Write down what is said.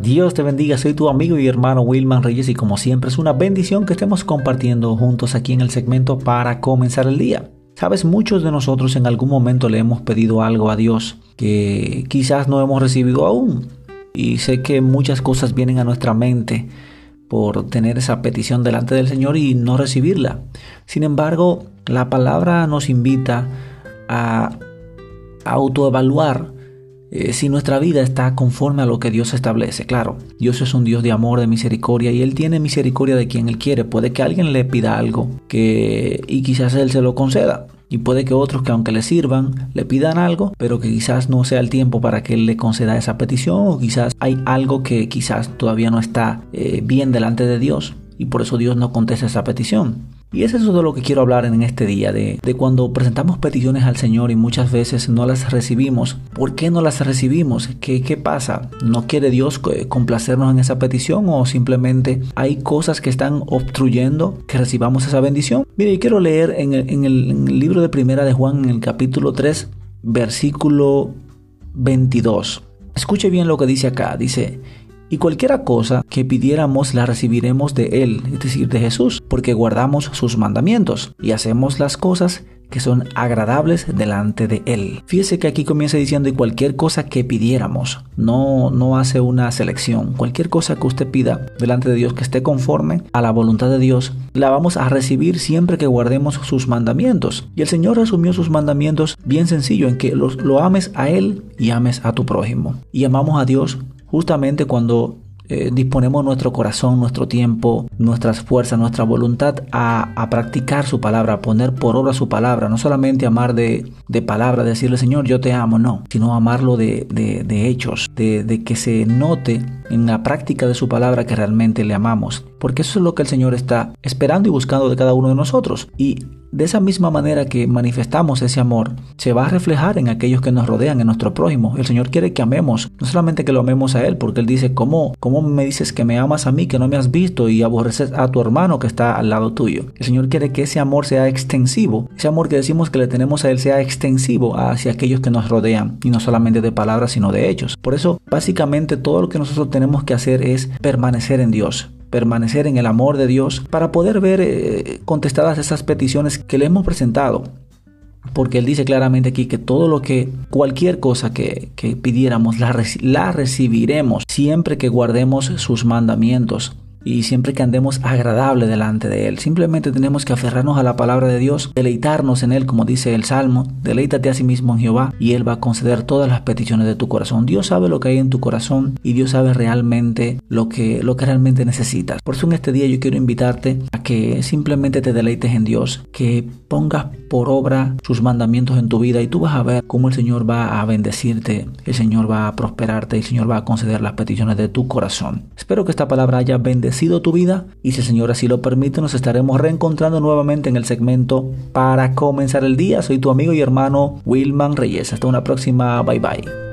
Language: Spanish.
Dios te bendiga, soy tu amigo y hermano Wilman Reyes y como siempre es una bendición que estemos compartiendo juntos aquí en el segmento para comenzar el día. Sabes, muchos de nosotros en algún momento le hemos pedido algo a Dios que quizás no hemos recibido aún. Y sé que muchas cosas vienen a nuestra mente por tener esa petición delante del Señor y no recibirla. Sin embargo, la palabra nos invita a autoevaluar eh, si nuestra vida está conforme a lo que Dios establece. Claro, Dios es un Dios de amor, de misericordia y Él tiene misericordia de quien Él quiere. Puede que alguien le pida algo que, y quizás Él se lo conceda. Y puede que otros que aunque le sirvan, le pidan algo, pero que quizás no sea el tiempo para que Él le conceda esa petición o quizás hay algo que quizás todavía no está eh, bien delante de Dios y por eso Dios no contesta esa petición. Y es eso de lo que quiero hablar en este día, de, cuando presentamos peticiones al Señor y muchas veces no las recibimos. ¿Por qué no las recibimos? ¿Qué, qué pasa? ¿No quiere Dios complacernos en esa petición o simplemente hay cosas que están obstruyendo que recibamos esa bendición? Mire, yo quiero leer en el, en el libro de Primera de Juan, en el capítulo 3, versículo 22. Escuche bien lo que dice acá. Dice, y cualquiera cosa que pidiéramos la recibiremos de Él, es decir, de Jesús, porque guardamos sus mandamientos y hacemos las cosas que son agradables delante de Él. Fíjese que aquí comienza diciendo y cualquier cosa que pidiéramos, no, no hace una selección, cualquier cosa que usted pida delante de Dios que esté conforme a la voluntad de Dios, la vamos a recibir siempre que guardemos sus mandamientos. Y el Señor resumió sus mandamientos bien sencillo, en que lo ames a Él y ames a tu prójimo. Y amamos a Dios justamente cuando eh, disponemos nuestro corazón, nuestro tiempo, nuestras fuerzas, nuestra voluntad a, practicar su palabra, a poner por obra su palabra, no solamente amar de, de palabra, decirle Señor yo te amo, no, sino amarlo de, de, hechos, de, de que se note en la práctica de su palabra que realmente le amamos, porque eso es lo que el Señor está esperando y buscando de cada uno de nosotros. Y de esa misma manera que manifestamos ese amor, se va a reflejar en aquellos que nos rodean, en nuestro prójimo. El Señor quiere que amemos, no solamente que lo amemos a Él, porque Él dice, ¿cómo, cómo me dices que me amas a mí, que no me has visto y aborreces a tu hermano que está al lado tuyo? El Señor quiere que ese amor sea extensivo, ese amor que decimos que le tenemos a Él sea extensivo hacia aquellos que nos rodean, y no solamente de palabras, sino de hechos. Por eso, básicamente, todo lo que nosotros tenemos que hacer es permanecer en Dios permanecer en el amor de Dios para poder ver eh, contestadas esas peticiones que le hemos presentado. Porque Él dice claramente aquí que todo lo que, cualquier cosa que, pidiéramos, la, la recibiremos siempre que guardemos sus mandamientos y siempre que andemos agradable delante de Él. Simplemente tenemos que aferrarnos a la palabra de Dios, deleitarnos en Él, como dice el Salmo, deleítate a sí mismo en Jehová y Él va a conceder todas las peticiones de tu corazón. Dios sabe lo que hay en tu corazón y Dios sabe realmente lo que, lo que realmente necesitas. Por eso en este día yo quiero invitarte a que simplemente te deleites en Dios, que pongas por obra sus mandamientos en tu vida y tú vas a ver cómo el Señor va a bendecirte, el Señor va a prosperarte, el Señor va a conceder las peticiones de tu corazón. Espero que esta palabra haya bendecido tu vida y si el Señor así lo permite nos estaremos reencontrando nuevamente en el segmento para comenzar el día. Soy tu amigo y hermano Wilman Reyes. Hasta una próxima. Bye bye.